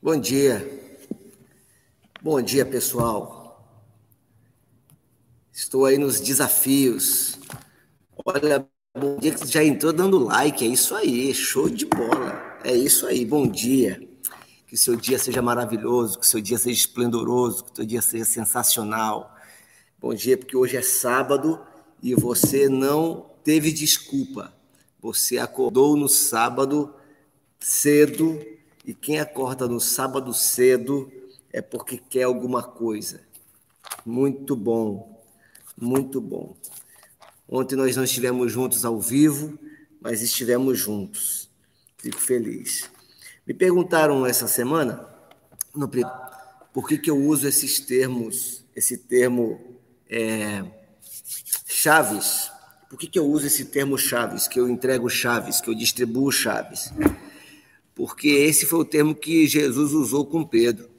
Bom dia. Bom dia, pessoal. Estou aí nos desafios. Olha, bom dia que já entrou dando like. É isso aí, show de bola. É isso aí, bom dia. Que seu dia seja maravilhoso, que seu dia seja esplendoroso, que seu dia seja sensacional. Bom dia, porque hoje é sábado e você não teve desculpa. Você acordou no sábado cedo e quem acorda no sábado cedo é porque quer alguma coisa. Muito bom, muito bom. Ontem nós não estivemos juntos ao vivo, mas estivemos juntos. Fico feliz. Me perguntaram essa semana no, por que, que eu uso esses termos, esse termo é, chaves. Por que, que eu uso esse termo chaves, que eu entrego chaves, que eu distribuo chaves? Porque esse foi o termo que Jesus usou com Pedro.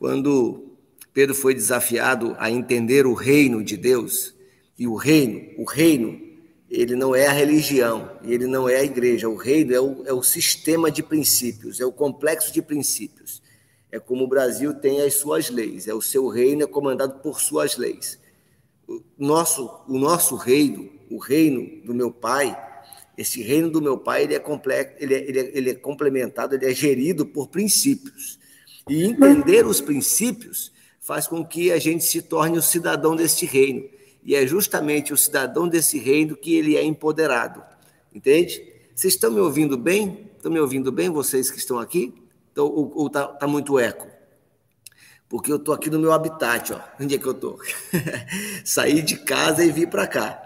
Quando Pedro foi desafiado a entender o reino de Deus, e o reino, o reino, ele não é a religião, ele não é a igreja, o reino é o, é o sistema de princípios, é o complexo de princípios. É como o Brasil tem as suas leis, é o seu reino é comandado por suas leis. O nosso, o nosso reino, o reino do meu pai, esse reino do meu pai ele é, complexo, ele, é, ele, é, ele é complementado, ele é gerido por princípios. E entender os princípios faz com que a gente se torne o cidadão deste reino. E é justamente o cidadão desse reino que ele é empoderado. Entende? Vocês estão me ouvindo bem? Estão me ouvindo bem, vocês que estão aqui? Então, ou está tá muito eco? Porque eu estou aqui no meu habitat, ó. Onde é que eu estou? Saí de casa e vim para cá.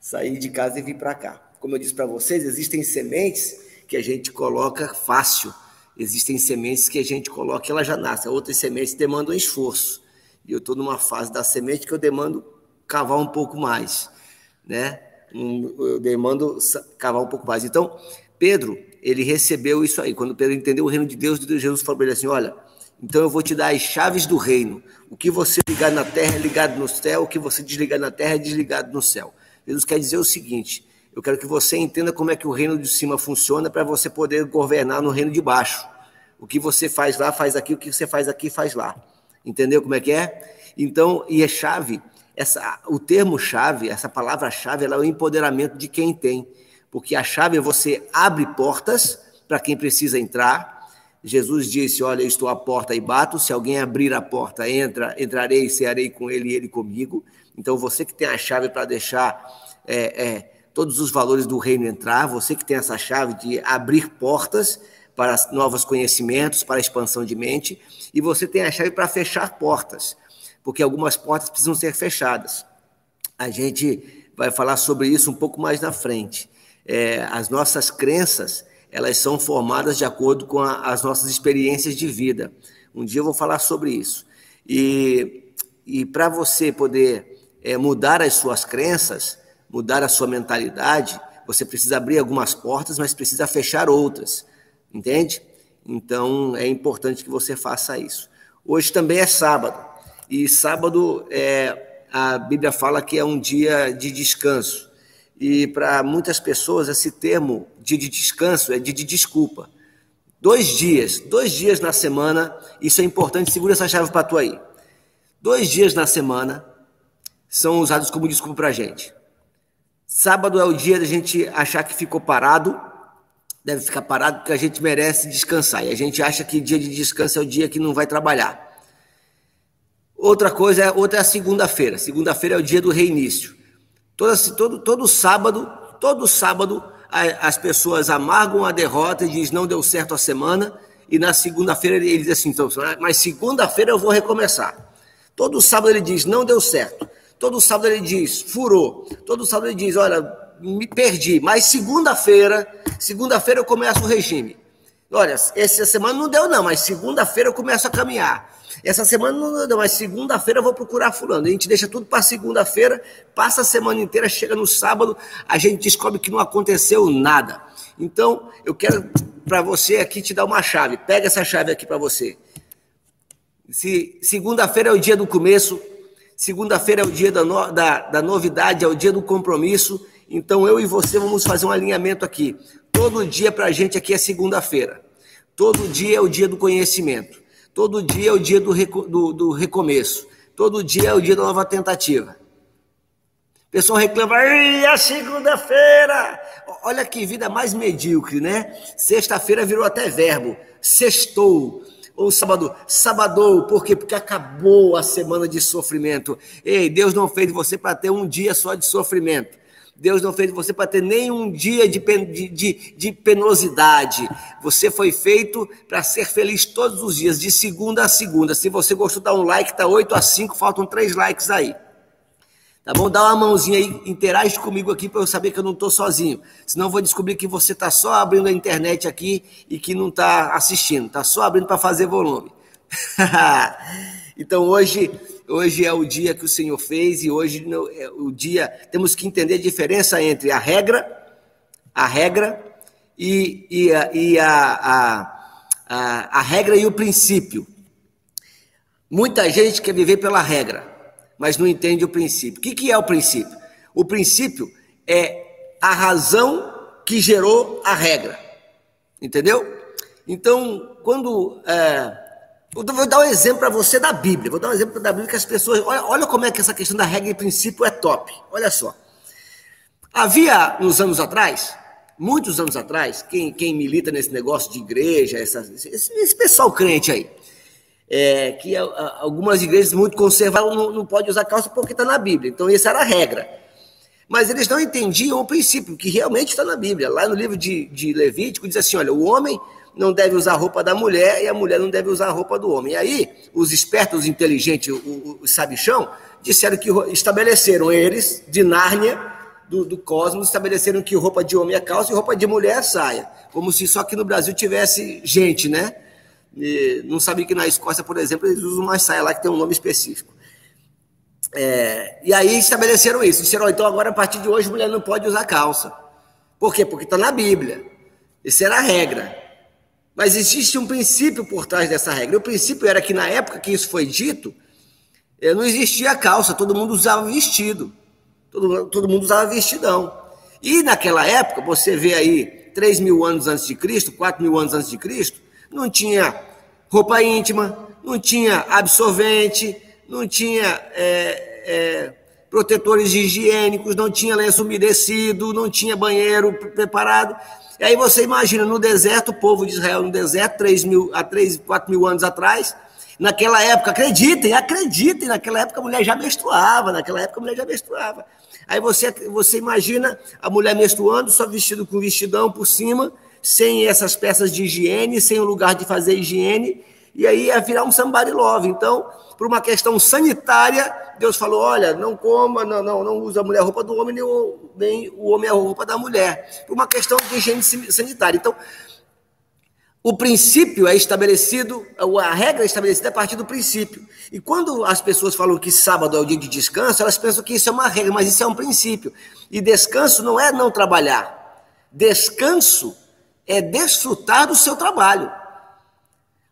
Saí de casa e vim para cá como eu disse para vocês, existem sementes que a gente coloca fácil, existem sementes que a gente coloca e ela já nasce, outras sementes demandam esforço. E eu estou numa fase da semente que eu demando cavar um pouco mais, né? Eu demando cavar um pouco mais. Então, Pedro, ele recebeu isso aí. Quando Pedro entendeu o reino de Deus, Jesus falou para ele assim: Olha, então eu vou te dar as chaves do reino. O que você ligar na terra é ligado no céu, o que você desligar na terra é desligado no céu. Jesus quer dizer o seguinte: eu quero que você entenda como é que o reino de cima funciona para você poder governar no reino de baixo. O que você faz lá, faz aqui, o que você faz aqui, faz lá. Entendeu como é que é? Então, e é chave, essa, o termo chave, essa palavra-chave, ela é o empoderamento de quem tem. Porque a chave é você abre portas para quem precisa entrar. Jesus disse: Olha, eu estou à porta e bato. Se alguém abrir a porta, entra, entrarei e cearei com ele e ele comigo. Então, você que tem a chave para deixar é, é, todos os valores do reino entrar, você que tem essa chave de abrir portas para novos conhecimentos, para expansão de mente, e você tem a chave para fechar portas, porque algumas portas precisam ser fechadas. A gente vai falar sobre isso um pouco mais na frente. É, as nossas crenças, elas são formadas de acordo com a, as nossas experiências de vida. Um dia eu vou falar sobre isso. E, e para você poder é, mudar as suas crenças, mudar a sua mentalidade, você precisa abrir algumas portas, mas precisa fechar outras, entende? Então é importante que você faça isso. Hoje também é sábado, e sábado é, a Bíblia fala que é um dia de descanso. E para muitas pessoas esse termo dia de descanso é dia de desculpa. Dois dias, dois dias na semana, isso é importante, segura essa chave para tu aí. Dois dias na semana são usados como desculpa para a gente. Sábado é o dia da gente achar que ficou parado, deve ficar parado porque a gente merece descansar. E a gente acha que dia de descanso é o dia que não vai trabalhar. Outra coisa é outra é a segunda-feira. Segunda-feira é o dia do reinício. Todo, todo, todo sábado, todo sábado, as pessoas amargam a derrota e dizem não deu certo a semana. E na segunda-feira ele diz assim, então, mas segunda-feira eu vou recomeçar. Todo sábado ele diz não deu certo. Todo sábado ele diz, furou. Todo sábado ele diz, olha, me perdi. Mas segunda-feira, segunda-feira eu começo o regime. Olha, essa semana não deu não, mas segunda-feira eu começo a caminhar. Essa semana não deu, mas segunda-feira eu vou procurar fulano. A gente deixa tudo para segunda-feira, passa a semana inteira, chega no sábado, a gente descobre que não aconteceu nada. Então, eu quero para você aqui te dar uma chave. Pega essa chave aqui para você. Se segunda-feira é o dia do começo, Segunda-feira é o dia da, no, da, da novidade, é o dia do compromisso. Então eu e você vamos fazer um alinhamento aqui. Todo dia para a gente aqui é segunda-feira. Todo dia é o dia do conhecimento. Todo dia é o dia do, do, do recomeço. Todo dia é o dia da nova tentativa. O pessoal reclama, Ei, a segunda-feira! Olha que vida mais medíocre, né? Sexta-feira virou até verbo. Sextou. Ou sábado, sabadou. Por quê? Porque acabou a semana de sofrimento. Ei, Deus não fez você para ter um dia só de sofrimento. Deus não fez você para ter nenhum dia de, de, de, penosidade. Você foi feito para ser feliz todos os dias, de segunda a segunda. Se você gostou, dá um like, tá 8 a 5, faltam três likes aí. Tá bom? Dá uma mãozinha aí, interage comigo aqui para eu saber que eu não estou sozinho. Senão eu vou descobrir que você está só abrindo a internet aqui e que não está assistindo. Está só abrindo para fazer volume. então hoje, hoje é o dia que o Senhor fez e hoje é o dia. Temos que entender a diferença entre a regra, a regra e, e, a, e a, a, a, a regra e o princípio. Muita gente quer viver pela regra mas não entende o princípio. O que, que é o princípio? O princípio é a razão que gerou a regra. Entendeu? Então, quando. É, eu vou dar um exemplo para você da Bíblia. Vou dar um exemplo da Bíblia que as pessoas. Olha, olha como é que essa questão da regra e princípio é top. Olha só. Havia, uns anos atrás, muitos anos atrás, quem, quem milita nesse negócio de igreja, essa, esse, esse pessoal crente aí, é, que algumas igrejas muito conservadas não, não pode usar calça porque está na Bíblia. Então, essa era a regra. Mas eles não entendiam o princípio, que realmente está na Bíblia. Lá no livro de, de Levítico diz assim: olha, o homem não deve usar a roupa da mulher e a mulher não deve usar a roupa do homem. E aí, os espertos, os inteligentes, os sabichão, disseram que estabeleceram eles, de Nárnia, do, do cosmos, estabeleceram que roupa de homem é calça e roupa de mulher é saia. Como se só aqui no Brasil tivesse gente, né? Não sabia que na Escócia, por exemplo, eles usam uma saia lá que tem um nome específico. É, e aí estabeleceram isso. Disseram, então agora a partir de hoje a mulher não pode usar calça. Por quê? Porque está na Bíblia. Essa era a regra. Mas existe um princípio por trás dessa regra. O princípio era que na época que isso foi dito, eh, não existia calça, todo mundo usava vestido. Todo, todo mundo usava vestidão. E naquela época, você vê aí 3 mil anos antes de Cristo, 4 mil anos antes de Cristo, não tinha roupa íntima, não tinha absorvente, não tinha é, é, protetores higiênicos, não tinha lenço umedecido, não tinha banheiro preparado. E aí você imagina, no deserto, o povo de Israel no deserto, 3 mil, há 3, 4 mil anos atrás, naquela época, acreditem, acreditem, naquela época a mulher já menstruava, naquela época a mulher já menstruava. Aí você, você imagina a mulher menstruando, só vestido com vestidão por cima, sem essas peças de higiene, sem o lugar de fazer higiene, e aí ia virar um somebody love. Então, por uma questão sanitária, Deus falou: olha, não coma, não, não, não usa a mulher a roupa do homem, nem o, nem o homem a roupa da mulher. Por uma questão de higiene sanitária. Então, o princípio é estabelecido, a regra é estabelecida a partir do princípio. E quando as pessoas falam que sábado é o dia de descanso, elas pensam que isso é uma regra, mas isso é um princípio. E descanso não é não trabalhar. Descanso é desfrutar do seu trabalho.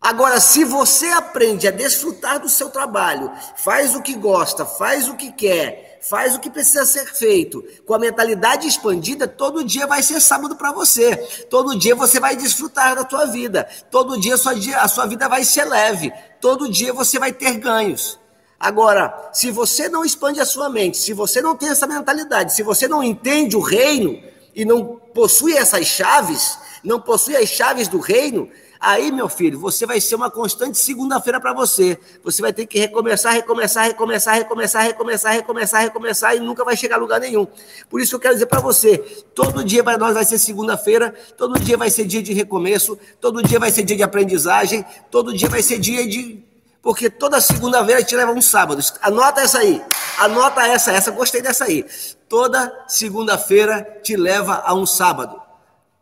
Agora, se você aprende a desfrutar do seu trabalho, faz o que gosta, faz o que quer, faz o que precisa ser feito, com a mentalidade expandida, todo dia vai ser sábado para você. Todo dia você vai desfrutar da sua vida. Todo dia a sua, a sua vida vai ser leve. Todo dia você vai ter ganhos. Agora, se você não expande a sua mente, se você não tem essa mentalidade, se você não entende o reino e não possui essas chaves, não possui as chaves do reino, aí, meu filho, você vai ser uma constante segunda-feira para você. Você vai ter que recomeçar, recomeçar, recomeçar, recomeçar, recomeçar, recomeçar, recomeçar e nunca vai chegar a lugar nenhum. Por isso que eu quero dizer para você, todo dia para nós vai ser segunda-feira, todo dia vai ser dia de recomeço, todo dia vai ser dia de aprendizagem, todo dia vai ser dia de porque toda segunda-feira te leva um sábado. Anota essa aí. Anota essa, essa gostei dessa aí. Toda segunda-feira te leva a um sábado.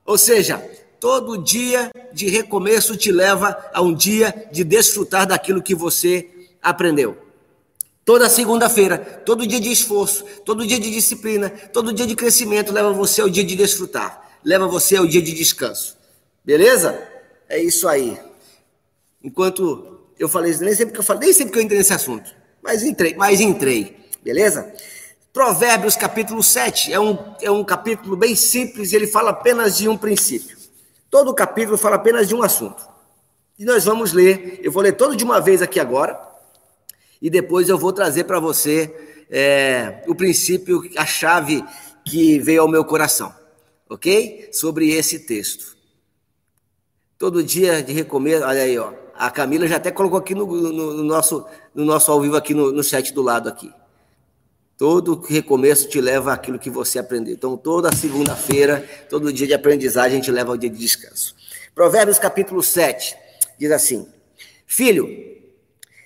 Ou seja, todo dia de recomeço te leva a um dia de desfrutar daquilo que você aprendeu. Toda segunda-feira, todo dia de esforço, todo dia de disciplina, todo dia de crescimento leva você ao dia de desfrutar, leva você ao dia de descanso. Beleza? É isso aí. Enquanto eu falei, nem sempre que eu falei, nem sempre que eu entrei nesse assunto, mas entrei, mas entrei. Beleza? Provérbios capítulo 7 é um, é um capítulo bem simples ele fala apenas de um princípio. Todo o capítulo fala apenas de um assunto. E nós vamos ler, eu vou ler todo de uma vez aqui agora, e depois eu vou trazer para você é, o princípio, a chave que veio ao meu coração, ok? Sobre esse texto. Todo dia de recomeço, olha aí, ó. A Camila já até colocou aqui no, no, no nosso, no nosso ao vivo aqui no, no chat do lado aqui. Todo recomeço te leva àquilo que você aprendeu. Então, toda segunda-feira, todo dia de aprendizagem, a gente leva ao dia de descanso. Provérbios capítulo 7 diz assim: Filho,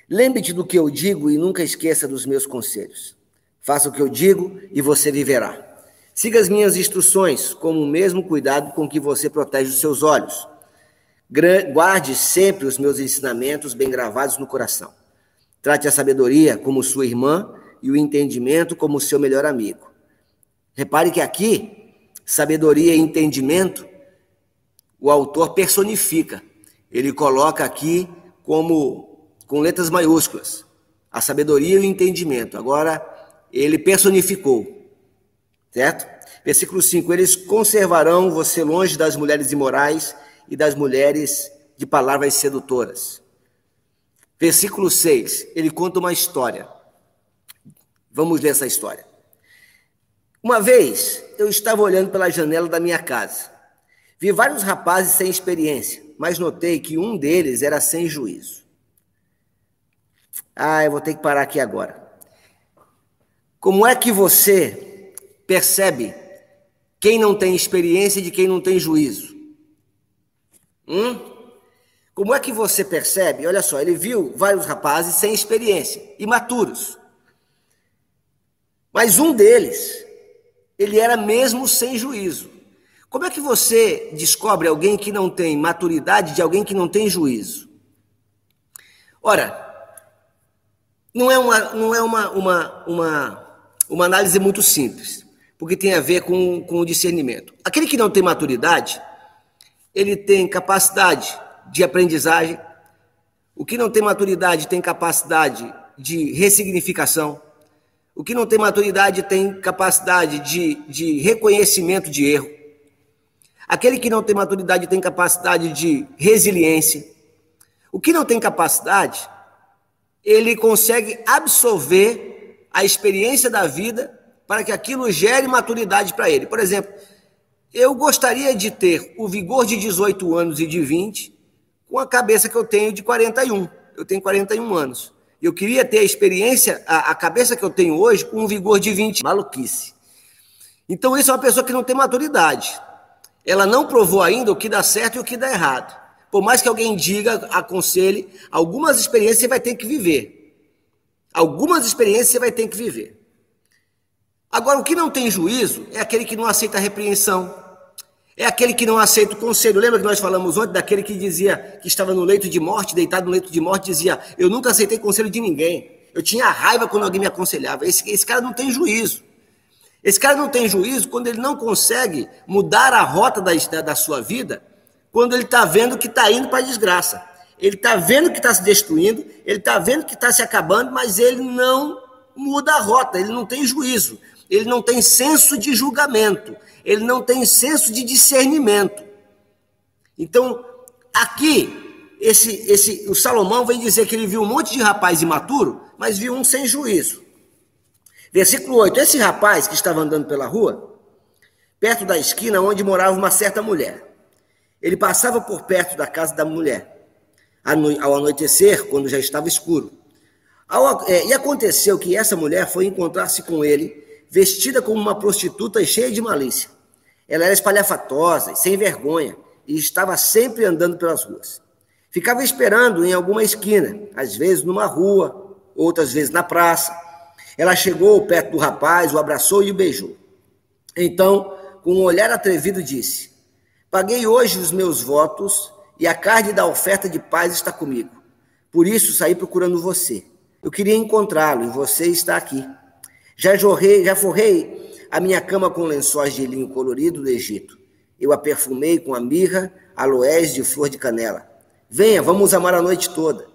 lembre-te do que eu digo e nunca esqueça dos meus conselhos. Faça o que eu digo e você viverá. Siga as minhas instruções com o mesmo cuidado com que você protege os seus olhos. Guarde sempre os meus ensinamentos bem gravados no coração. Trate a sabedoria como sua irmã e o entendimento como seu melhor amigo. Repare que aqui, sabedoria e entendimento, o autor personifica. Ele coloca aqui como com letras maiúsculas a sabedoria e o entendimento. Agora ele personificou. Certo? Versículo 5: Eles conservarão você longe das mulheres imorais e das mulheres de palavras sedutoras. Versículo 6, ele conta uma história. Vamos ler essa história. Uma vez eu estava olhando pela janela da minha casa. Vi vários rapazes sem experiência, mas notei que um deles era sem juízo. Ah, eu vou ter que parar aqui agora. Como é que você percebe quem não tem experiência de quem não tem juízo? Hum? Como é que você percebe? Olha só, ele viu vários rapazes sem experiência, imaturos. Mas um deles, ele era mesmo sem juízo. Como é que você descobre alguém que não tem maturidade de alguém que não tem juízo? Ora, não é uma, não é uma, uma, uma, uma análise muito simples, porque tem a ver com, com o discernimento. Aquele que não tem maturidade, ele tem capacidade de aprendizagem. O que não tem maturidade tem capacidade de ressignificação. O que não tem maturidade tem capacidade de, de reconhecimento de erro. Aquele que não tem maturidade tem capacidade de resiliência. O que não tem capacidade, ele consegue absorver a experiência da vida para que aquilo gere maturidade para ele. Por exemplo, eu gostaria de ter o vigor de 18 anos e de 20 com a cabeça que eu tenho de 41. Eu tenho 41 anos. Eu queria ter a experiência, a, a cabeça que eu tenho hoje com um vigor de 20. Maluquice. Então, isso é uma pessoa que não tem maturidade. Ela não provou ainda o que dá certo e o que dá errado. Por mais que alguém diga, aconselhe, algumas experiências você vai ter que viver. Algumas experiências você vai ter que viver. Agora, o que não tem juízo é aquele que não aceita a repreensão, é aquele que não aceita o conselho. Lembra que nós falamos ontem daquele que dizia que estava no leito de morte, deitado no leito de morte, dizia: Eu nunca aceitei conselho de ninguém. Eu tinha raiva quando alguém me aconselhava. Esse, esse cara não tem juízo. Esse cara não tem juízo quando ele não consegue mudar a rota da, da sua vida, quando ele está vendo que está indo para a desgraça. Ele está vendo que está se destruindo, ele está vendo que está se acabando, mas ele não muda a rota, ele não tem juízo ele não tem senso de julgamento, ele não tem senso de discernimento. Então, aqui, esse, esse, o Salomão vem dizer que ele viu um monte de rapaz imaturo, mas viu um sem juízo. Versículo 8: Esse rapaz que estava andando pela rua, perto da esquina onde morava uma certa mulher, ele passava por perto da casa da mulher, ao anoitecer, quando já estava escuro. É, e aconteceu que essa mulher foi encontrar-se com ele vestida como uma prostituta e cheia de malícia. Ela era espalhafatosa e sem vergonha e estava sempre andando pelas ruas. Ficava esperando em alguma esquina, às vezes numa rua, outras vezes na praça. Ela chegou perto do rapaz, o abraçou e o beijou. Então, com um olhar atrevido, disse: Paguei hoje os meus votos e a carne da oferta de paz está comigo. Por isso saí procurando você. Eu queria encontrá-lo e você está aqui. Já jorrei, já forrei a minha cama com lençóis de linho colorido do Egito. Eu a perfumei com a mirra, aloés de flor de canela. Venha, vamos amar a noite toda.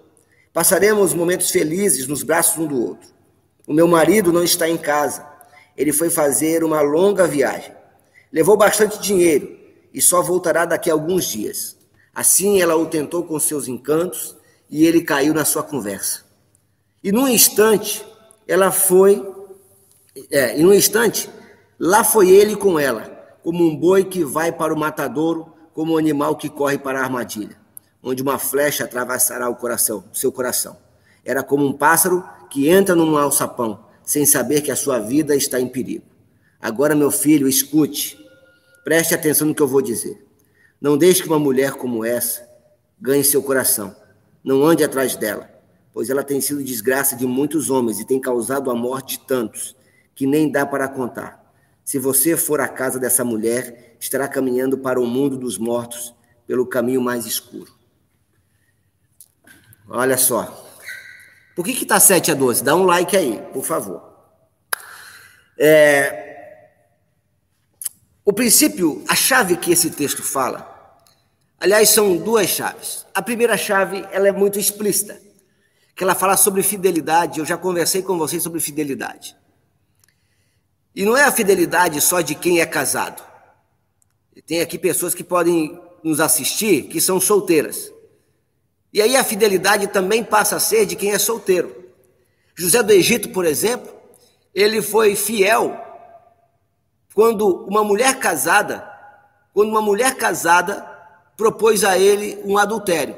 Passaremos momentos felizes nos braços um do outro. O meu marido não está em casa. Ele foi fazer uma longa viagem. Levou bastante dinheiro e só voltará daqui a alguns dias. Assim ela o tentou com seus encantos e ele caiu na sua conversa. E num instante, ela foi, é, e num instante, lá foi ele com ela, como um boi que vai para o matadouro, como um animal que corre para a armadilha, onde uma flecha atravessará o coração, seu coração. Era como um pássaro que entra num alçapão, sem saber que a sua vida está em perigo. Agora, meu filho, escute, preste atenção no que eu vou dizer. Não deixe que uma mulher como essa ganhe seu coração. Não ande atrás dela, pois ela tem sido desgraça de muitos homens e tem causado a morte de tantos, que nem dá para contar. Se você for à casa dessa mulher, estará caminhando para o mundo dos mortos pelo caminho mais escuro. Olha só. Por que está 7 a 12? Dá um like aí, por favor. É... O princípio, a chave que esse texto fala, Aliás, são duas chaves. A primeira chave, ela é muito explícita, que ela fala sobre fidelidade. Eu já conversei com vocês sobre fidelidade. E não é a fidelidade só de quem é casado. Tem aqui pessoas que podem nos assistir que são solteiras. E aí a fidelidade também passa a ser de quem é solteiro. José do Egito, por exemplo, ele foi fiel quando uma mulher casada, quando uma mulher casada propôs a ele um adultério.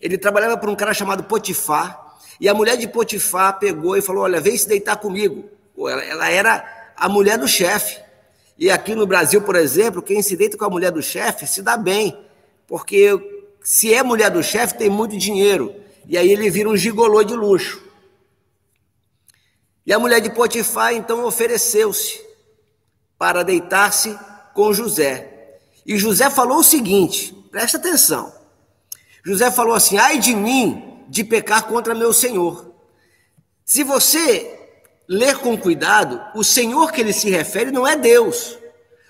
Ele trabalhava para um cara chamado Potifar, e a mulher de Potifar pegou e falou: Olha, vem se deitar comigo. Ela era a mulher do chefe. E aqui no Brasil, por exemplo, quem se deita com a mulher do chefe se dá bem, porque se é mulher do chefe, tem muito dinheiro. E aí ele vira um gigolô de luxo. E a mulher de Potifar então ofereceu-se para deitar-se com José. E José falou o seguinte: presta atenção. José falou assim: ai de mim de pecar contra meu Senhor. Se você ler com cuidado, o Senhor que ele se refere não é Deus.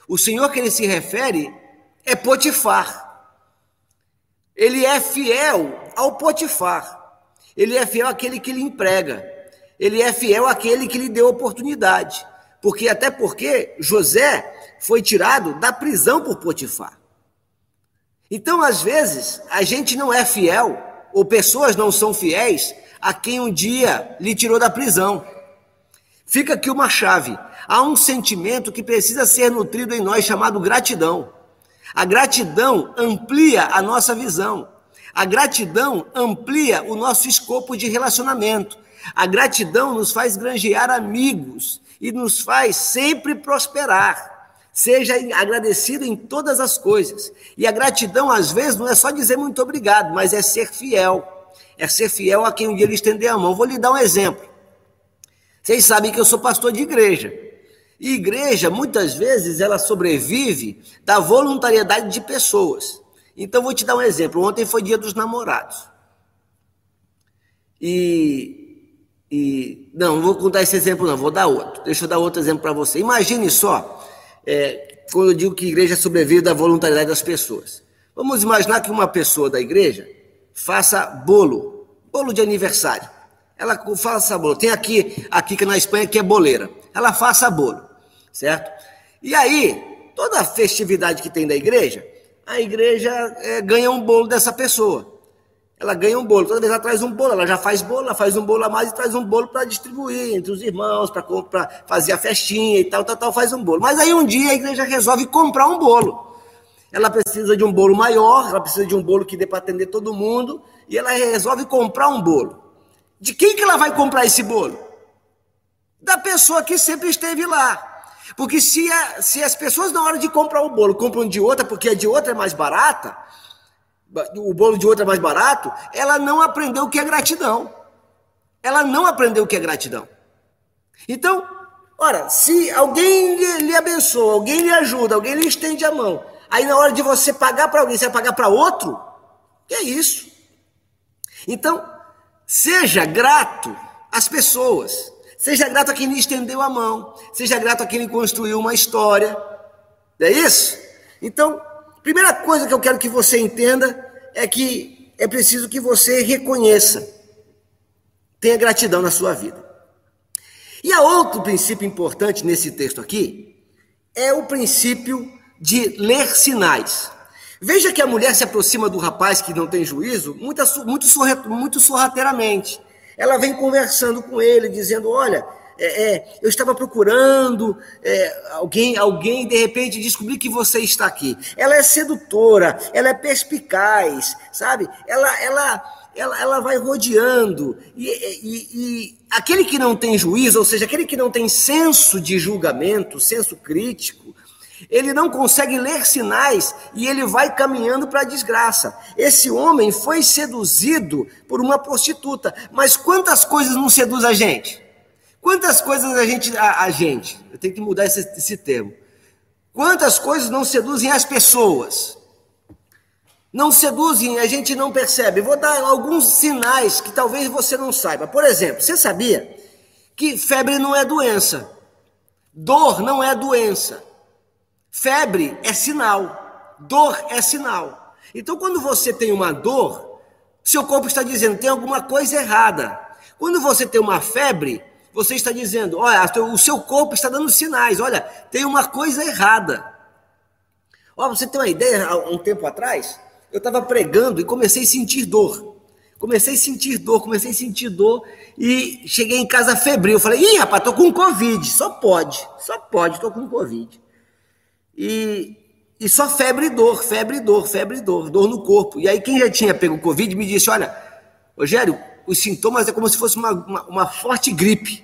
O Senhor que ele se refere é Potifar. Ele é fiel ao Potifar. Ele é fiel àquele que lhe emprega. Ele é fiel àquele que lhe deu oportunidade. Porque até porque José foi tirado da prisão por Potifar. Então, às vezes, a gente não é fiel, ou pessoas não são fiéis a quem um dia lhe tirou da prisão. Fica aqui uma chave. Há um sentimento que precisa ser nutrido em nós chamado gratidão. A gratidão amplia a nossa visão. A gratidão amplia o nosso escopo de relacionamento. A gratidão nos faz granjear amigos e nos faz sempre prosperar. Seja agradecido em todas as coisas. E a gratidão, às vezes, não é só dizer muito obrigado, mas é ser fiel. É ser fiel a quem um dia lhe estender a mão. Vou lhe dar um exemplo. Vocês sabem que eu sou pastor de igreja. E igreja, muitas vezes, ela sobrevive da voluntariedade de pessoas. Então, vou te dar um exemplo. Ontem foi dia dos namorados. E, e não, não vou contar esse exemplo, não, vou dar outro. Deixa eu dar outro exemplo para você. Imagine só é, quando eu digo que igreja sobrevive da voluntariedade das pessoas. Vamos imaginar que uma pessoa da igreja faça bolo, bolo de aniversário. Ela faça bolo. Tem aqui, aqui que na Espanha que é boleira. Ela faça bolo, certo? E aí, toda festividade que tem da igreja, a igreja é, ganha um bolo dessa pessoa ela ganha um bolo. Toda vez ela traz um bolo, ela já faz bolo, ela faz um bolo a mais e traz um bolo para distribuir entre os irmãos, para fazer a festinha e tal, tal, tal, faz um bolo. Mas aí um dia a igreja resolve comprar um bolo. Ela precisa de um bolo maior, ela precisa de um bolo que dê para atender todo mundo, e ela resolve comprar um bolo. De quem que ela vai comprar esse bolo? Da pessoa que sempre esteve lá. Porque se, a, se as pessoas na hora de comprar o bolo compram de outra porque a de outra é mais barata, o bolo de outra é mais barato, ela não aprendeu o que é gratidão. Ela não aprendeu o que é gratidão. Então, ora, se alguém lhe, lhe abençoa, alguém lhe ajuda, alguém lhe estende a mão, aí na hora de você pagar para alguém, você vai pagar para outro? Que é isso? Então, seja grato às pessoas. Seja grato a quem lhe estendeu a mão. Seja grato a quem lhe construiu uma história. Não é isso? Então, Primeira coisa que eu quero que você entenda é que é preciso que você reconheça, tenha gratidão na sua vida. E a outro princípio importante nesse texto aqui é o princípio de ler sinais. Veja que a mulher se aproxima do rapaz que não tem juízo muito, muito, muito sorrateiramente. Ela vem conversando com ele, dizendo: Olha, é, é, eu estava procurando é, alguém, alguém de repente descobri que você está aqui. Ela é sedutora, ela é perspicaz, sabe? Ela, ela, ela, ela vai rodeando. E, e, e aquele que não tem juízo, ou seja, aquele que não tem senso de julgamento, senso crítico, ele não consegue ler sinais e ele vai caminhando para a desgraça. Esse homem foi seduzido por uma prostituta. Mas quantas coisas não seduz a gente? Quantas coisas a gente. A, a gente, eu tenho que mudar esse, esse termo. Quantas coisas não seduzem as pessoas? Não seduzem, a gente não percebe. Vou dar alguns sinais que talvez você não saiba. Por exemplo, você sabia que febre não é doença, dor não é doença. Febre é sinal, dor é sinal. Então, quando você tem uma dor, seu corpo está dizendo tem alguma coisa errada. Quando você tem uma febre, você está dizendo, olha, o seu corpo está dando sinais, olha, tem uma coisa errada. Olha, você tem uma ideia, há um tempo atrás, eu estava pregando e comecei a sentir dor. Comecei a sentir dor, comecei a sentir dor e cheguei em casa febril. Falei, ih, rapaz, tô com Covid. Só pode, só pode, tô com Covid. E, e só febre e dor, febre e dor, febre e dor, dor no corpo. E aí quem já tinha pego Covid me disse, olha, Rogério, os sintomas é como se fosse uma, uma, uma forte gripe.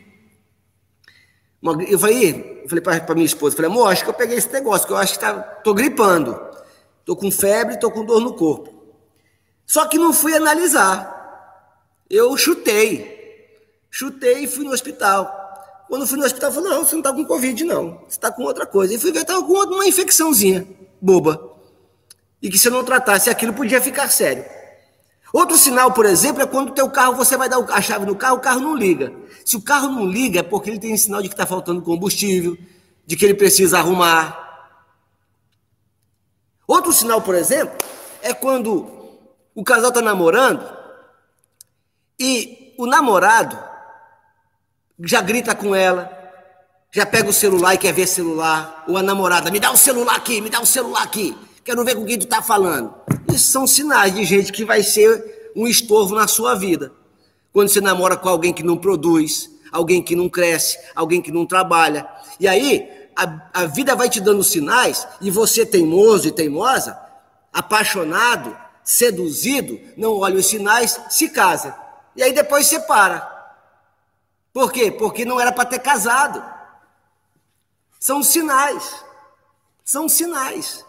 Uma, eu falei, eu falei para minha esposa, falei, amor, acho que eu peguei esse negócio, que eu acho que tá, tô gripando. Tô com febre, tô com dor no corpo. Só que não fui analisar. Eu chutei. Chutei e fui no hospital. Quando fui no hospital, falei, não, você não está com Covid, não. Você está com outra coisa. E fui ver, estava com uma infecçãozinha, boba. E que se eu não tratasse aquilo, podia ficar sério. Outro sinal, por exemplo, é quando o teu carro, você vai dar a chave no carro, o carro não liga. Se o carro não liga, é porque ele tem sinal de que está faltando combustível, de que ele precisa arrumar. Outro sinal, por exemplo, é quando o casal está namorando e o namorado já grita com ela, já pega o celular e quer ver celular, ou a namorada, me dá o celular aqui, me dá o celular aqui, quero ver com quem tu tá falando. Isso são sinais de gente que vai ser um estorvo na sua vida. Quando você namora com alguém que não produz, alguém que não cresce, alguém que não trabalha. E aí, a, a vida vai te dando sinais, e você, teimoso e teimosa, apaixonado, seduzido, não olha os sinais, se casa. E aí depois separa. Por quê? Porque não era para ter casado. São sinais. São sinais.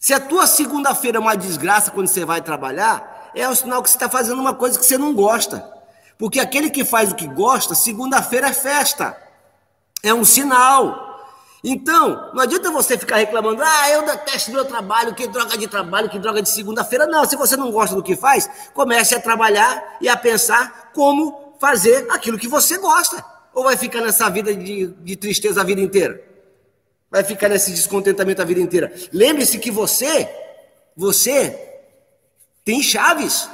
Se a tua segunda-feira é uma desgraça quando você vai trabalhar, é um sinal que você está fazendo uma coisa que você não gosta. Porque aquele que faz o que gosta, segunda-feira é festa. É um sinal. Então, não adianta você ficar reclamando, ah, eu detesto meu trabalho, que droga de trabalho, que droga de segunda-feira. Não, se você não gosta do que faz, comece a trabalhar e a pensar como fazer aquilo que você gosta. Ou vai ficar nessa vida de, de tristeza a vida inteira? Vai ficar nesse descontentamento a vida inteira? Lembre-se que você, você tem chaves.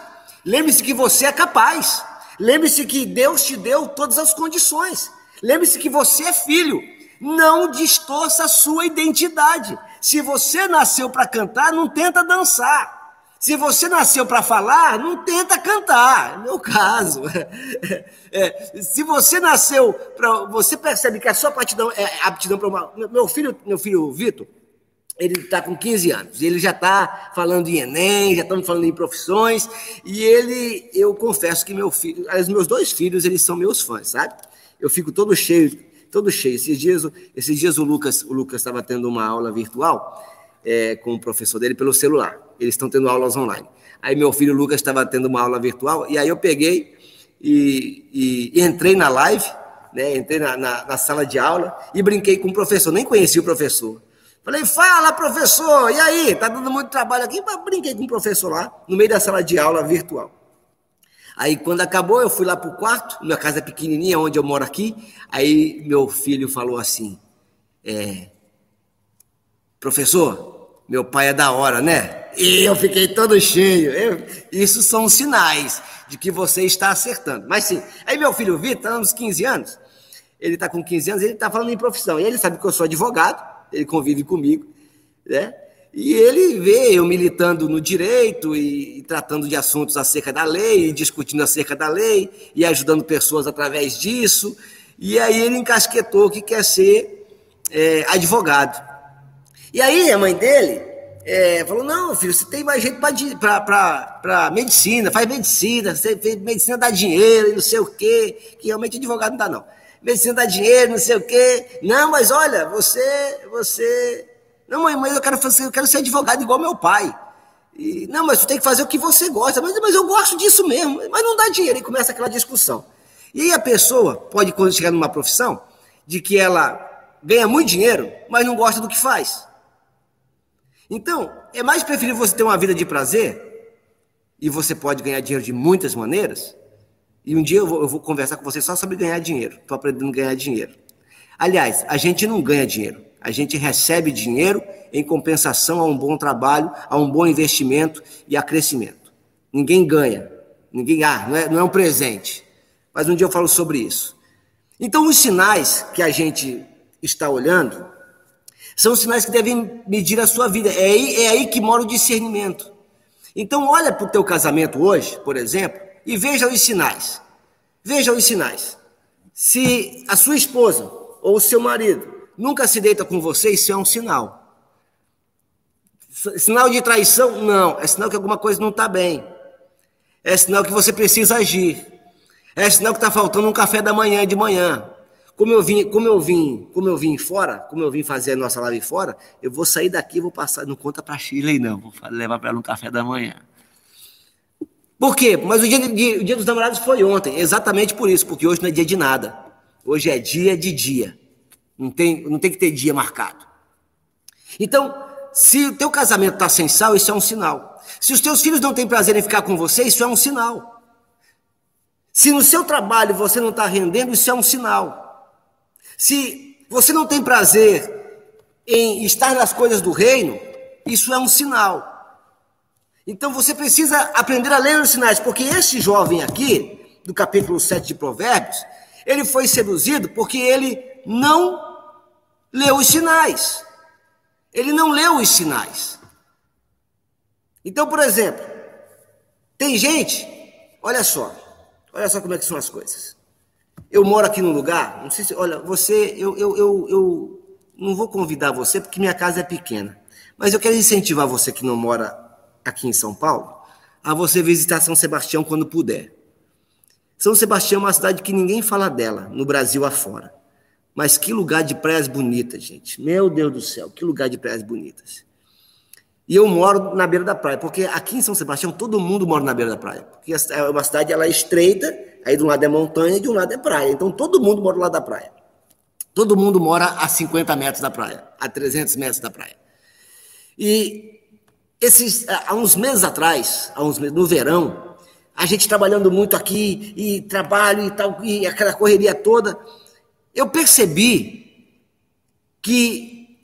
Lembre-se que você é capaz. Lembre-se que Deus te deu todas as condições. Lembre-se que você é filho. Não distorça a sua identidade. Se você nasceu para cantar, não tenta dançar. Se você nasceu para falar, não tenta cantar, é meu caso. É, se você nasceu para. Você percebe que a sua aptidão é aptidão para uma. Meu filho, meu filho Vitor, ele está com 15 anos, ele já está falando em Enem, já estamos falando em profissões, e ele, eu confesso que meu filho, os meus dois filhos, eles são meus fãs, sabe? Eu fico todo cheio, todo cheio. Esses dias, esses dias o Lucas o Lucas estava tendo uma aula virtual é, com o professor dele pelo celular. Eles estão tendo aulas online. Aí meu filho Lucas estava tendo uma aula virtual, e aí eu peguei e, e, e entrei na live, né? entrei na, na, na, sala de aula e brinquei com o professor, nem conheci o professor. Falei, fala professor, e aí? Tá dando muito trabalho aqui? Brinquei com o professor lá, no meio da sala de aula virtual. Aí quando acabou, eu fui lá para o quarto, minha casa é pequenininha, onde eu moro aqui. Aí meu filho falou assim, é, professor, meu pai é da hora, né? E eu fiquei todo cheio. Eu, isso são sinais de que você está acertando. Mas sim, aí meu filho Vitor, tá uns 15 anos, ele está com 15 anos, ele está falando em profissão. E ele sabe que eu sou advogado, ele convive comigo, né? E ele vê eu militando no direito e, e, tratando de assuntos acerca da lei, e discutindo acerca da lei, e ajudando pessoas através disso. E aí ele encasquetou que quer ser é, advogado. E aí a mãe dele é, falou: Não, filho, você tem mais jeito para medicina, faz medicina, você, medicina dá dinheiro e não sei o quê, que realmente advogado não dá, não. Medicina dá dinheiro, não sei o quê. Não, mas olha, você, você não, mãe, mas eu quero, fazer, eu quero ser advogado igual meu pai. E, não, mas você tem que fazer o que você gosta. Mas, mas eu gosto disso mesmo. Mas não dá dinheiro. E começa aquela discussão. E aí a pessoa pode, quando chegar numa profissão, de que ela ganha muito dinheiro, mas não gosta do que faz. Então, é mais preferível você ter uma vida de prazer, e você pode ganhar dinheiro de muitas maneiras. E um dia eu vou, eu vou conversar com você só sobre ganhar dinheiro. Estou aprendendo a ganhar dinheiro. Aliás, a gente não ganha dinheiro. A gente recebe dinheiro em compensação a um bom trabalho, a um bom investimento e a crescimento. Ninguém ganha. Ninguém, ah, não é, não é um presente. Mas um dia eu falo sobre isso. Então, os sinais que a gente está olhando são sinais que devem medir a sua vida. É aí, é aí que mora o discernimento. Então, olha para o teu casamento hoje, por exemplo, e veja os sinais. Veja os sinais. Se a sua esposa ou o seu marido nunca se deita com você, isso é um sinal. Sinal de traição? Não. É sinal que alguma coisa não está bem. É sinal que você precisa agir. É sinal que está faltando um café da manhã de manhã. Como eu vim, como eu vim, como eu vim fora, como eu vim fazer a nossa live fora, eu vou sair daqui, vou passar, não conta para Chile não, vou levar para ela um café da manhã. Por quê? Mas o dia, o dia dos namorados foi ontem, exatamente por isso, porque hoje não é dia de nada. Hoje é dia de dia. Não tem, não tem que ter dia marcado. Então, se o teu casamento está sem sal, isso é um sinal. Se os teus filhos não têm prazer em ficar com você, isso é um sinal. Se no seu trabalho você não está rendendo, isso é um sinal. Se você não tem prazer em estar nas coisas do reino, isso é um sinal. Então você precisa aprender a ler os sinais, porque esse jovem aqui, do capítulo 7 de Provérbios, ele foi seduzido porque ele não leu os sinais. Ele não leu os sinais. Então, por exemplo, tem gente, olha só, olha só como é que são as coisas. Eu moro aqui num lugar, não sei se, olha, você, eu, eu, eu, eu não vou convidar você porque minha casa é pequena, mas eu quero incentivar você que não mora aqui em São Paulo a você visitar São Sebastião quando puder. São Sebastião é uma cidade que ninguém fala dela no Brasil afora. Mas que lugar de praias bonitas, gente. Meu Deus do céu, que lugar de praias bonitas. E eu moro na beira da praia, porque aqui em São Sebastião todo mundo mora na beira da praia. Porque é uma cidade ela é estreita, aí de um lado é montanha e de um lado é praia. Então todo mundo mora lá da praia. Todo mundo mora a 50 metros da praia, a 300 metros da praia. E esses, há uns meses atrás, há uns meses, no verão, a gente trabalhando muito aqui, e trabalho e tal, e aquela correria toda, eu percebi que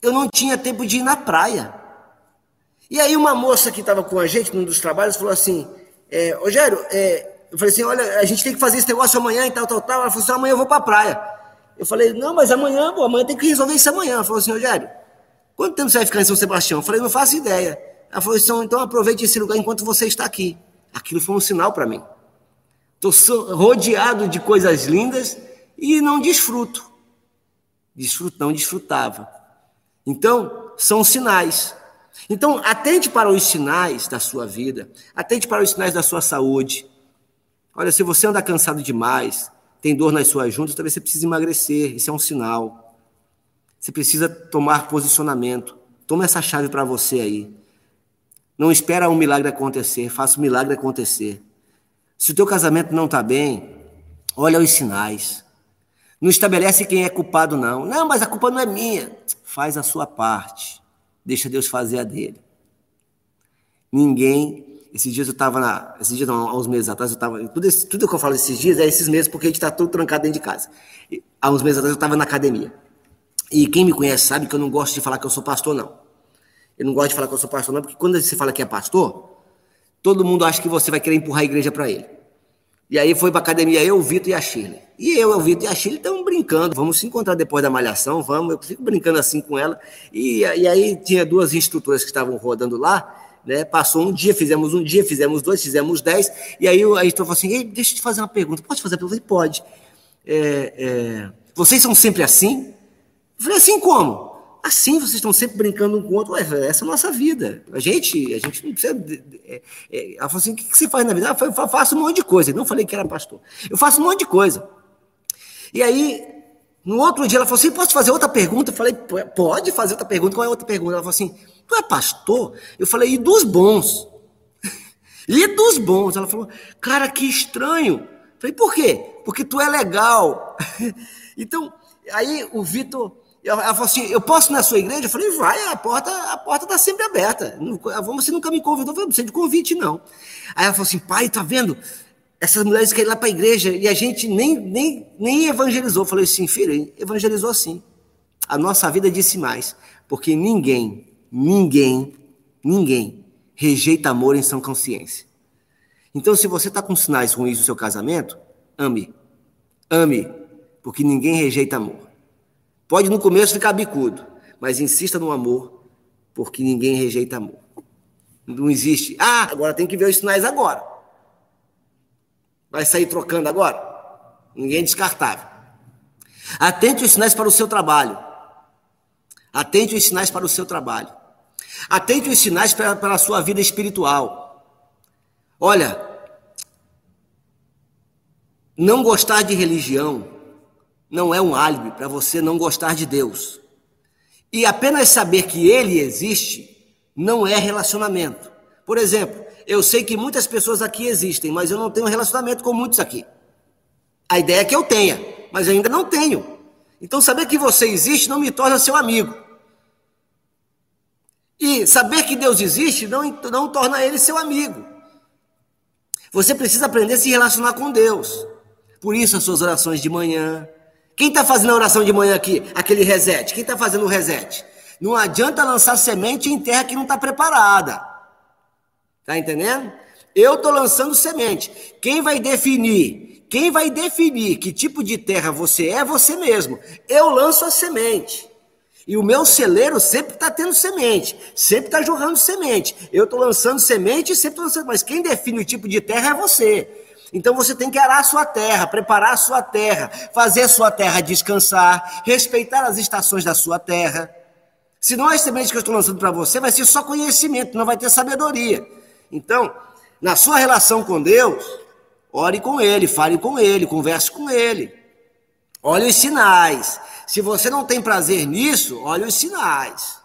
eu não tinha tempo de ir na praia. E aí uma moça que estava com a gente num dos trabalhos falou assim, é, Rogério, é, eu falei assim, olha, a gente tem que fazer esse negócio amanhã e tal, tal, tal. Ela falou assim, amanhã eu vou para a praia. Eu falei, não, mas amanhã, pô, amanhã tem que resolver isso amanhã. Ela falou assim, Rogério, quanto tempo você vai ficar em São Sebastião? Eu falei, não faço ideia. Ela falou assim, então aproveite esse lugar enquanto você está aqui. Aquilo foi um sinal para mim. Estou rodeado de coisas lindas e não desfruto. Desfruto, não desfrutava. Então, são sinais. Então, atente para os sinais da sua vida, atente para os sinais da sua saúde. Olha, se você anda cansado demais, tem dor nas suas juntas, talvez você precise emagrecer, isso é um sinal. Você precisa tomar posicionamento. Toma essa chave para você aí. Não espera um milagre acontecer, faça o milagre acontecer. Se o teu casamento não está bem, olha os sinais. Não estabelece quem é culpado, não. Não, mas a culpa não é minha. Faz a sua parte. Deixa Deus fazer a dele. Ninguém. Esses dias eu estava na. Esses dias, não, há uns meses atrás, eu estava. Tudo, tudo que eu falo esses dias é esses meses, porque a gente está todo trancado dentro de casa. E, há uns meses atrás eu estava na academia. E quem me conhece sabe que eu não gosto de falar que eu sou pastor, não. Eu não gosto de falar que eu sou pastor, não, porque quando você fala que é pastor, todo mundo acha que você vai querer empurrar a igreja para ele. E aí foi para academia eu, o Vitor e a Shirley. E eu, o Vitor e a Shirley estamos brincando, vamos se encontrar depois da malhação, vamos. Eu fico brincando assim com ela. E, e aí tinha duas instrutoras que estavam rodando lá, né? Passou um dia, fizemos um dia, fizemos dois, fizemos dez. E aí a instrutora falou assim: deixa eu te fazer uma pergunta. Pode fazer a pergunta? Pode. É, é, vocês são sempre assim? Eu falei, assim como? Assim, vocês estão sempre brincando um com o outro. Ué, essa é a nossa vida. A gente, a gente não precisa. É, é, ela falou assim: o que você faz na vida? Eu faço um monte de coisa. Eu não falei que era pastor. Eu faço um monte de coisa. E aí, no outro dia, ela falou assim: posso fazer outra pergunta? Eu falei: pode fazer outra pergunta. Qual é a outra pergunta? Ela falou assim: tu é pastor? Eu falei: e dos bons? e dos bons? Ela falou: cara, que estranho. Eu falei: por quê? Porque tu é legal. então, aí o Vitor ela falou assim: eu posso ir na sua igreja? Eu falei, vai, a porta a porta está sempre aberta. Você nunca me convidou, eu falei, não precisa de convite, não. Aí ela falou assim: pai, tá vendo? Essas mulheres querem ir lá para a igreja e a gente nem, nem, nem evangelizou. Eu falei assim, filho, evangelizou sim. A nossa vida disse mais, porque ninguém, ninguém, ninguém rejeita amor em sã consciência. Então, se você está com sinais ruins no seu casamento, ame. Ame, porque ninguém rejeita amor. Pode no começo ficar bicudo, mas insista no amor, porque ninguém rejeita amor. Não existe. Ah, agora tem que ver os sinais agora. Vai sair trocando agora? Ninguém é descartável. Atente os sinais para o seu trabalho. Atente os sinais para o seu trabalho. Atente os sinais para, para a sua vida espiritual. Olha, não gostar de religião não é um álibi para você não gostar de Deus. E apenas saber que Ele existe não é relacionamento. Por exemplo, eu sei que muitas pessoas aqui existem, mas eu não tenho relacionamento com muitos aqui. A ideia é que eu tenha, mas eu ainda não tenho. Então, saber que você existe não me torna seu amigo. E saber que Deus existe não, não torna ele seu amigo. Você precisa aprender a se relacionar com Deus. Por isso, as suas orações de manhã, quem está fazendo a oração de manhã aqui? Aquele reset. Quem está fazendo o reset? Não adianta lançar semente em terra que não está preparada. Tá entendendo? Eu estou lançando semente. Quem vai definir? Quem vai definir que tipo de terra você é, você mesmo. Eu lanço a semente. E o meu celeiro sempre está tendo semente, sempre está jorrando semente. Eu estou lançando semente, sempre estou lançando, mas quem define o tipo de terra é você. Então você tem que arar a sua terra, preparar a sua terra, fazer a sua terra descansar, respeitar as estações da sua terra. Senão as sementes que eu estou lançando para você vai ser só conhecimento, não vai ter sabedoria. Então, na sua relação com Deus, ore com Ele, fale com Ele, converse com Ele. Olhe os sinais. Se você não tem prazer nisso, olhe os sinais.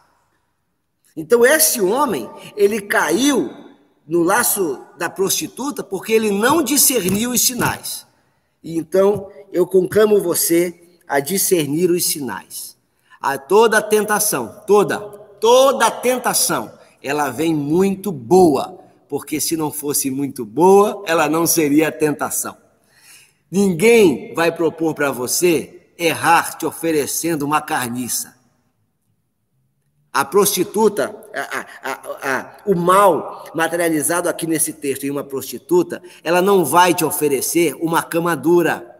Então, esse homem, ele caiu no laço da prostituta porque ele não discerniu os sinais. E então eu conclamo você a discernir os sinais. A toda tentação, toda, toda tentação, ela vem muito boa, porque se não fosse muito boa, ela não seria tentação. Ninguém vai propor para você errar te oferecendo uma carniça. A prostituta, a, a, a, o mal materializado aqui nesse texto em uma prostituta, ela não vai te oferecer uma cama dura.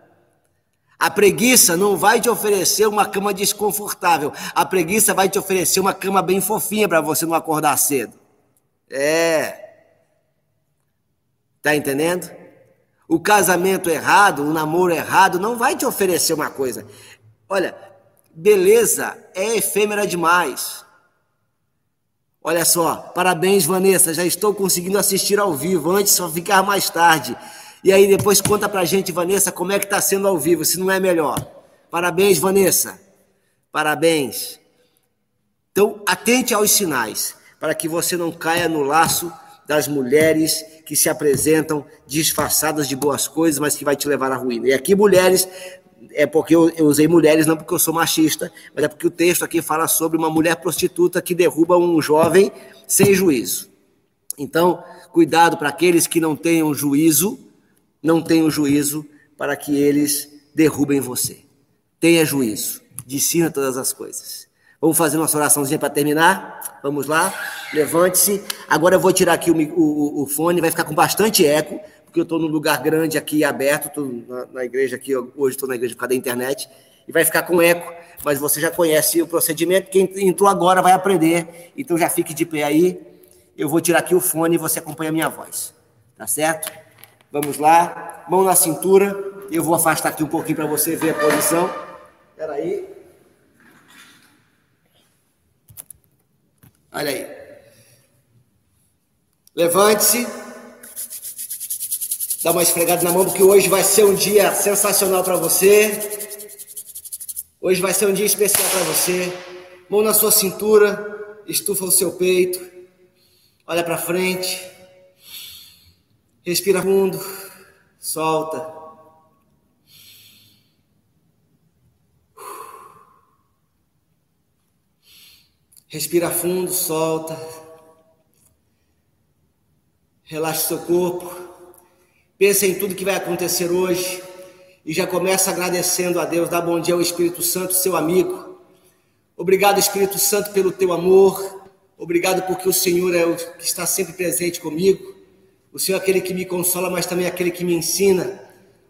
A preguiça não vai te oferecer uma cama desconfortável. A preguiça vai te oferecer uma cama bem fofinha para você não acordar cedo. É. Tá entendendo? O casamento errado, o namoro errado, não vai te oferecer uma coisa. Olha, beleza é efêmera demais. Olha só, parabéns, Vanessa. Já estou conseguindo assistir ao vivo. Antes só ficar mais tarde. E aí depois conta pra gente, Vanessa, como é que está sendo ao vivo, se não é melhor. Parabéns, Vanessa. Parabéns. Então, atente aos sinais, para que você não caia no laço das mulheres que se apresentam disfarçadas de boas coisas, mas que vai te levar à ruína. E aqui, mulheres, é porque eu, eu, usei mulheres, não porque eu sou machista, mas é porque o texto aqui fala sobre uma mulher prostituta que derruba um jovem sem juízo. Então, cuidado para aqueles que não tenham juízo, não tenham juízo, para que eles derrubem você. Tenha juízo, discina todas as coisas. Vamos fazer nossa oraçãozinha para terminar? Vamos lá? Levante-se. Agora eu vou tirar aqui o, o, o fone, vai ficar com bastante eco, porque eu estou num lugar grande aqui, aberto, estou na, na, igreja aqui, hoje estou na igreja por causa da internet, e vai ficar com eco, mas você já conhece o procedimento, quem entrou agora vai aprender, então já fique de pé aí, eu vou tirar aqui o fone e você acompanha a minha voz, tá certo? Vamos lá, mão na cintura, eu vou afastar aqui um pouquinho para você ver a posição, espera aí. Olha aí. Levante-se. Dá uma esfregada na mão, porque hoje vai ser um dia sensacional para você. Hoje vai ser um dia especial para você. Mão na sua cintura, estufa o seu peito. Olha para frente. Respira fundo. Solta. Respira fundo, solta. Relaxa seu corpo. Pensa em tudo que vai acontecer hoje e já começa agradecendo a Deus. Dá bom dia ao Espírito Santo, seu amigo. Obrigado, Espírito Santo, pelo teu amor. Obrigado porque o Senhor é o que está sempre presente comigo. O Senhor é aquele que me consola, mas também é aquele que me ensina.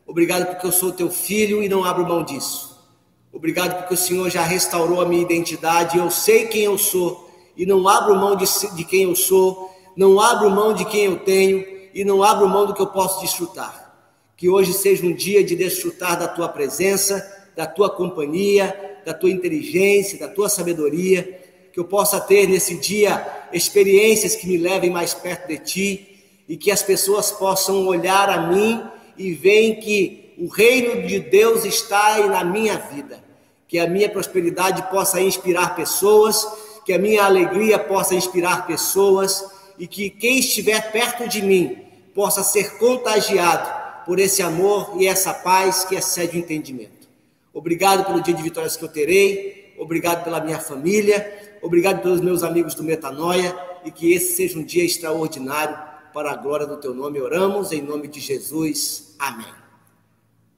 Obrigado porque eu sou teu filho e não abro mão disso. Obrigado porque o Senhor já restaurou a minha identidade. Eu sei quem eu sou e não abro mão de, de quem eu sou, não abro mão de quem eu tenho e não abro mão do que eu posso desfrutar. Que hoje seja um dia de desfrutar da tua presença, da tua companhia, da tua inteligência, da tua sabedoria. Que eu possa ter nesse dia experiências que me levem mais perto de ti e que as pessoas possam olhar a mim e veem que o reino de Deus está aí na minha vida. Que a minha prosperidade possa inspirar pessoas, que a minha alegria possa inspirar pessoas e que quem estiver perto de mim possa ser contagiado por esse amor e essa paz que excede o entendimento. Obrigado pelo dia de vitórias que eu terei, obrigado pela minha família, obrigado pelos meus amigos do Metanoia e que esse seja um dia extraordinário para a glória do teu nome. Oramos em nome de Jesus. Amém.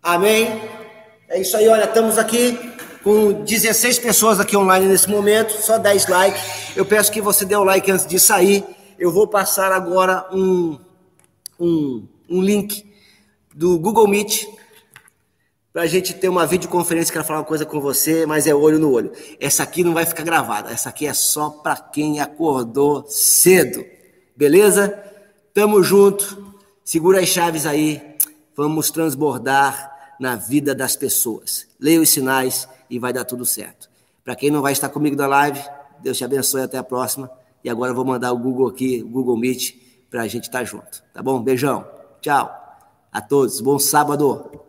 Amém? É isso aí, olha, estamos aqui com 16 pessoas aqui online nesse momento, só 10 likes. Eu peço que você dê o like antes de sair. Eu vou passar agora um, um, um link do Google Meet para a gente ter uma videoconferência. Quero falar uma coisa com você, mas é olho no olho. Essa aqui não vai ficar gravada, essa aqui é só para quem acordou cedo. Beleza? Tamo junto. Segura as chaves aí. Vamos transbordar na vida das pessoas. Leia os sinais e vai dar tudo certo. Para quem não vai estar comigo na live, Deus te abençoe até a próxima. E agora eu vou mandar o Google aqui, o Google Meet, para a gente estar junto. Tá bom? Beijão. Tchau. A todos. Bom sábado.